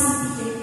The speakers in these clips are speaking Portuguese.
Porque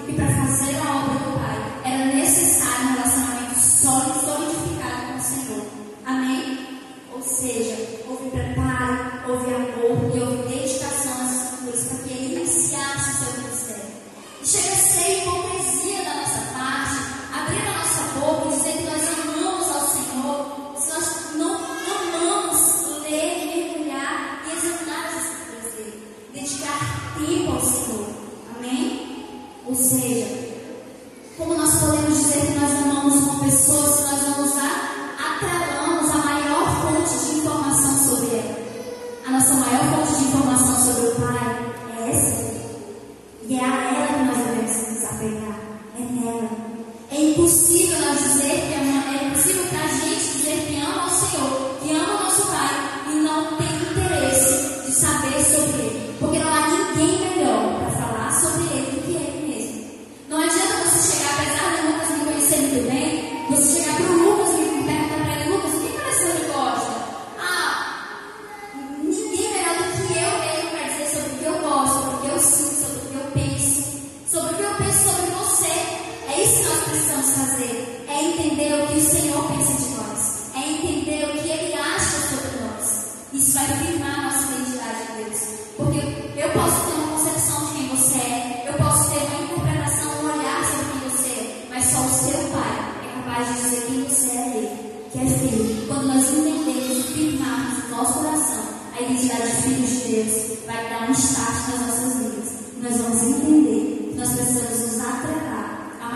fazer é entender o que o Senhor pensa de nós, é entender o que Ele acha sobre nós. Isso vai firmar nossa identidade em Deus. Porque eu posso ter uma concepção de quem você é, eu posso ter uma interpretação, um olhar sobre quem você é, mas só o seu Pai é capaz de dizer quem você é dele. Ele, que é filho. Quando nós entendemos e firmarmos no nosso coração a identidade de filhos de Deus, vai dar um start nas nossas vidas. Nós vamos entender que nós precisamos nos atrapalhar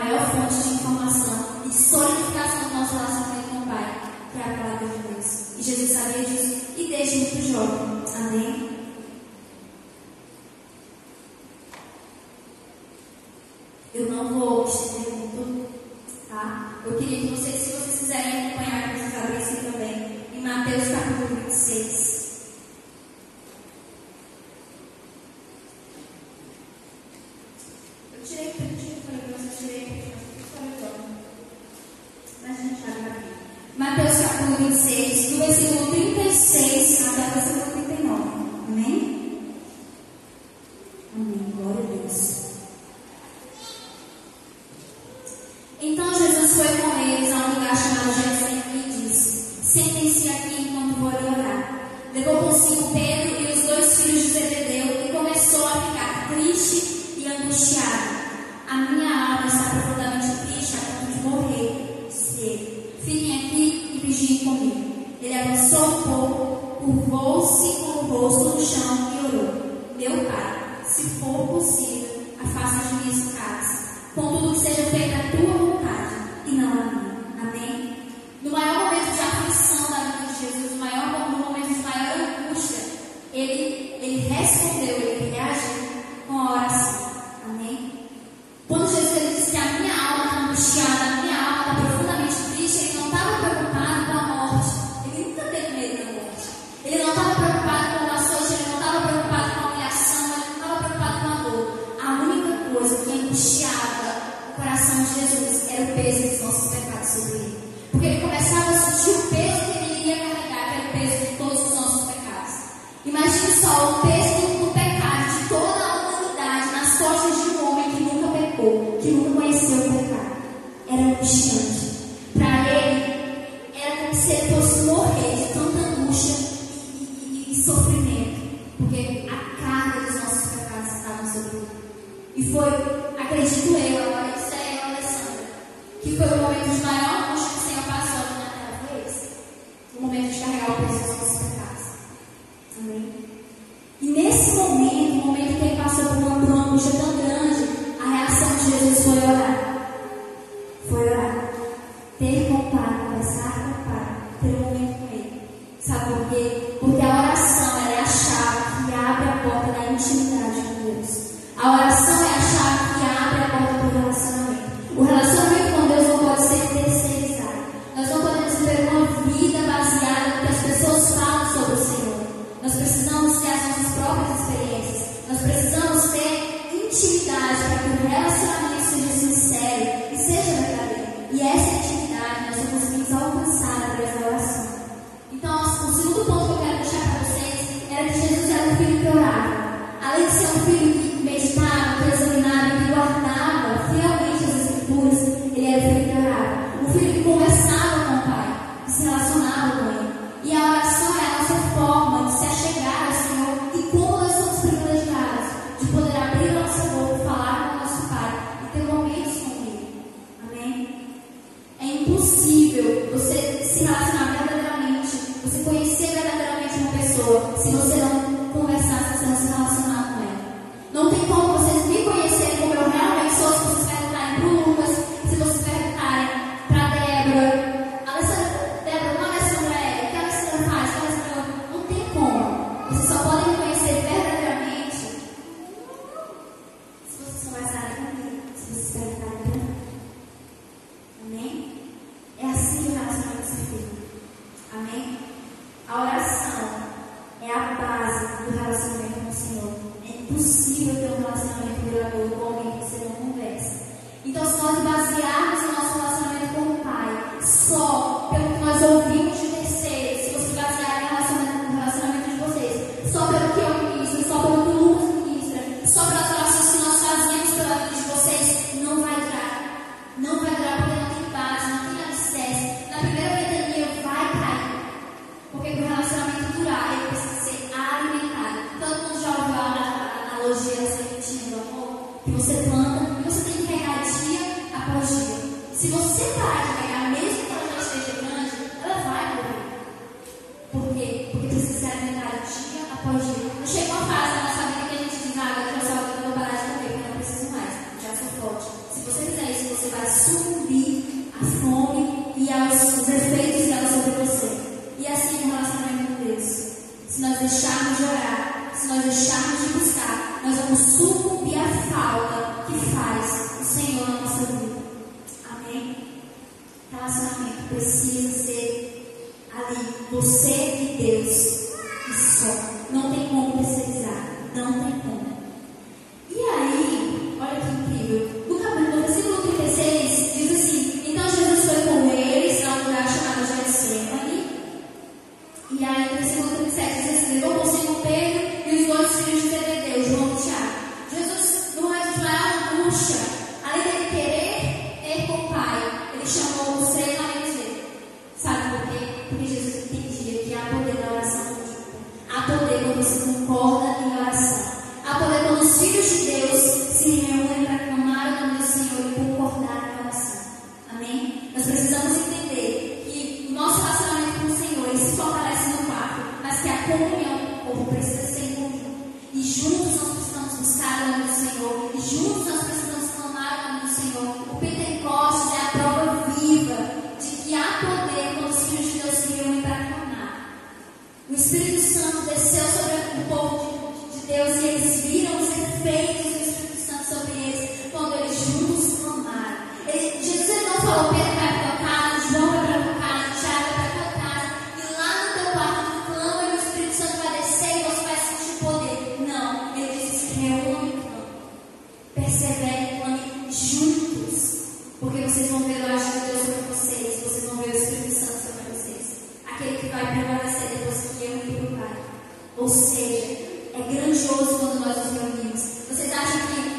maior fonte de informação e de solidificação do nosso relacionamento com o Pai, que é a palavra de Deus. E Jesus sabia disso e desde muito jovem. Amém? Glória a Deus. sobre las Ou seja, é grandioso quando nós nos reunimos. Vocês acham que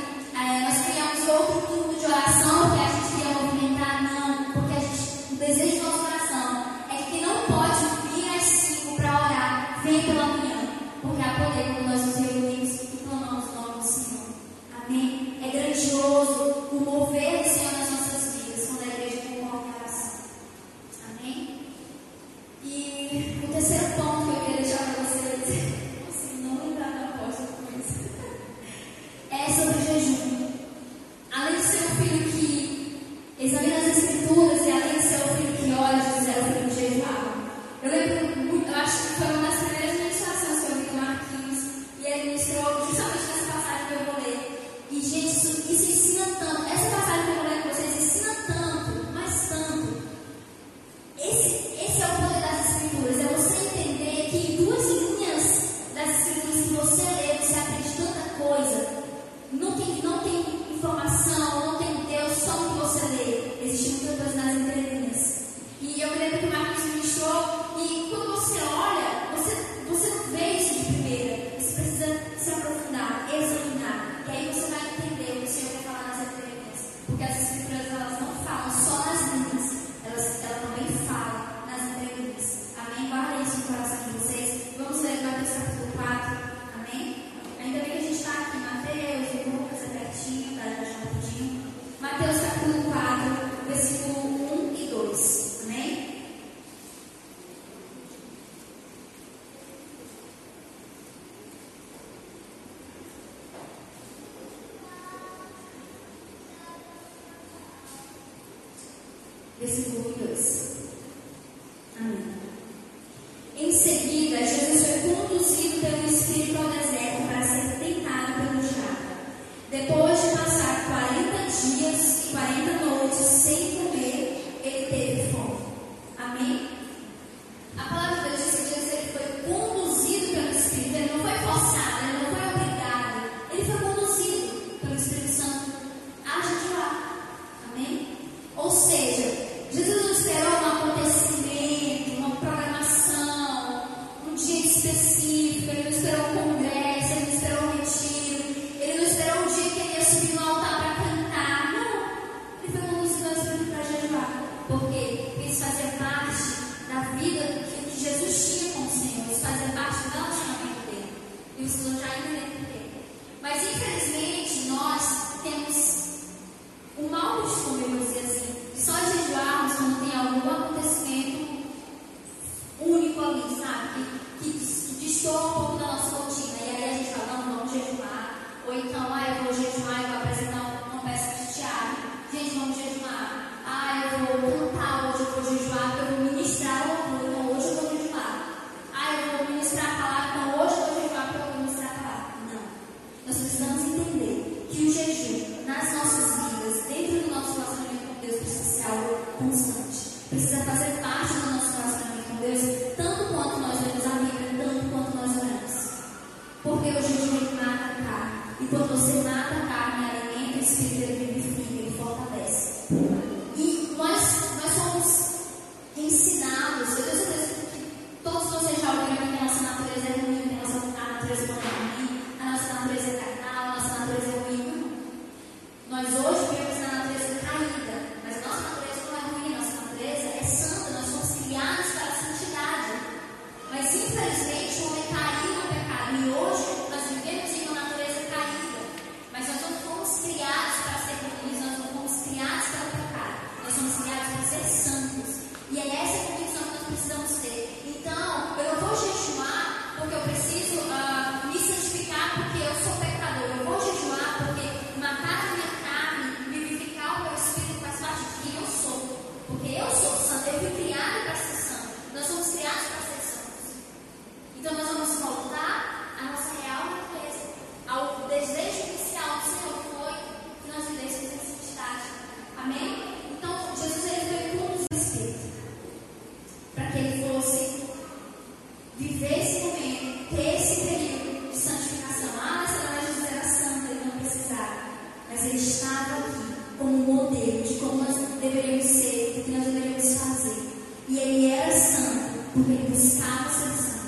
santo, porque ele buscava ser santo.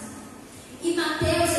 E Mateus,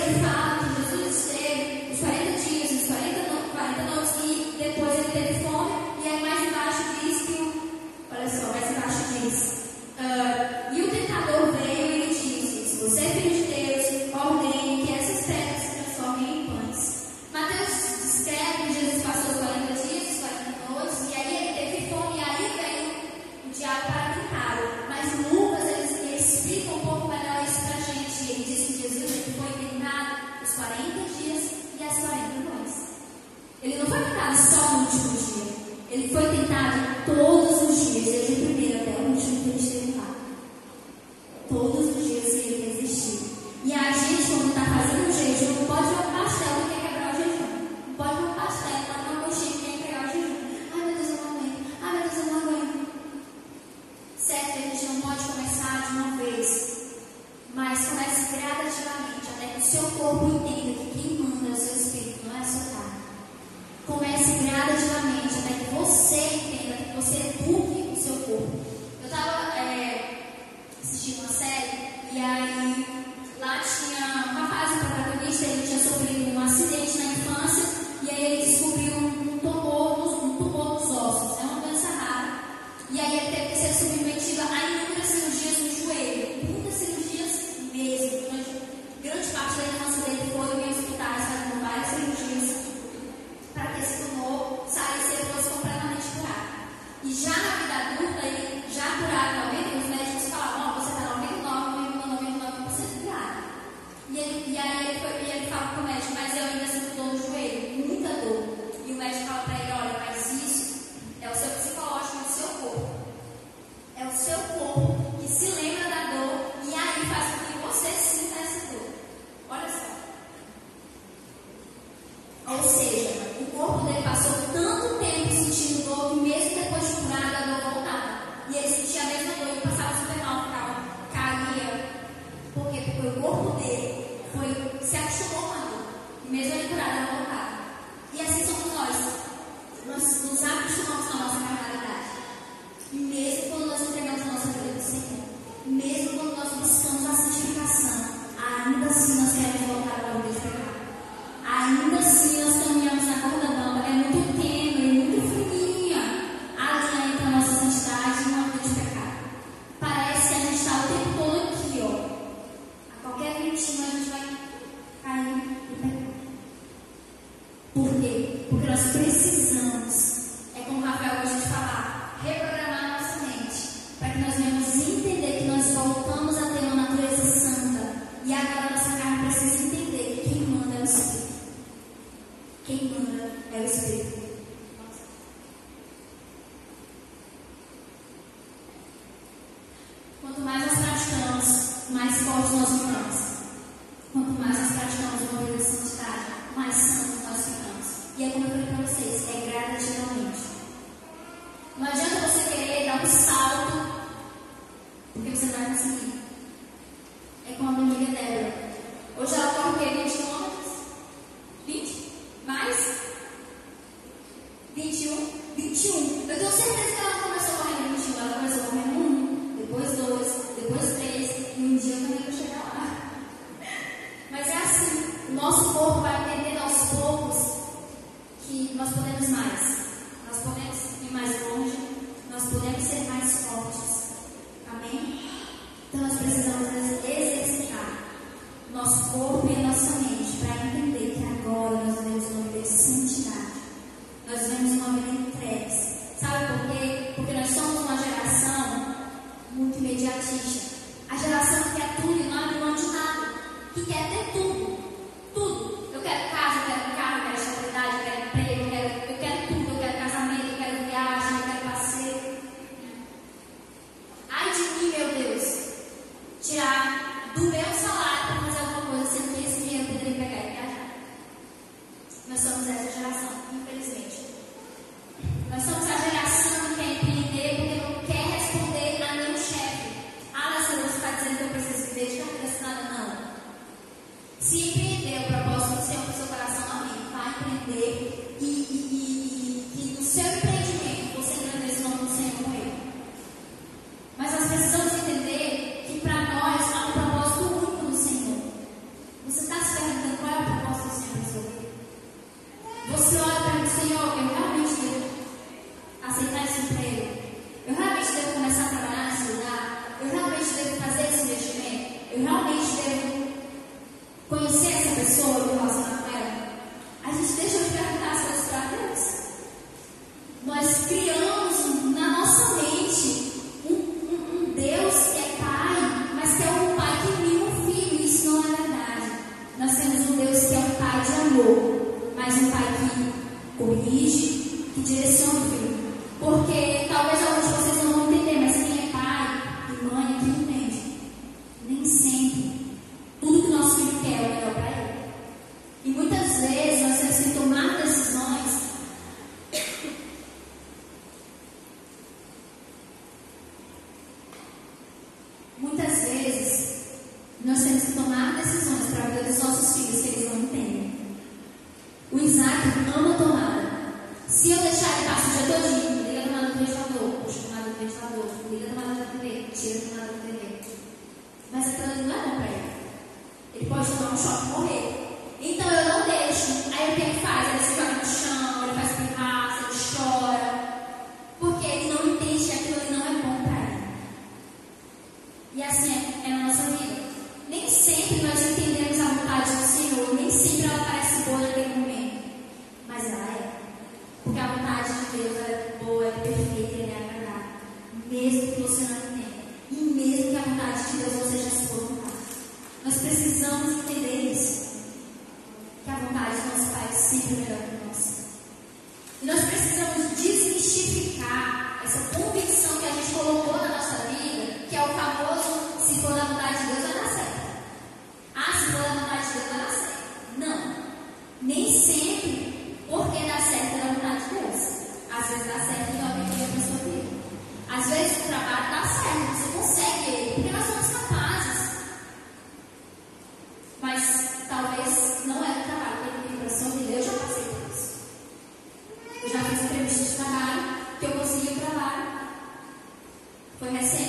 pues ese